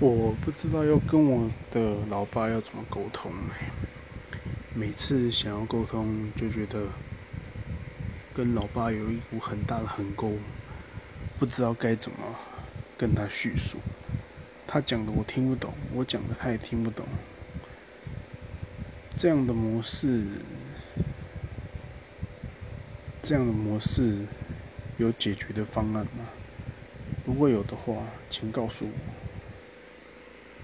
我不知道要跟我的老爸要怎么沟通，每次想要沟通就觉得跟老爸有一股很大的横沟，不知道该怎么跟他叙述。他讲的我听不懂，我讲的他也听不懂。这样的模式，这样的模式有解决的方案吗？如果有的话，请告诉我。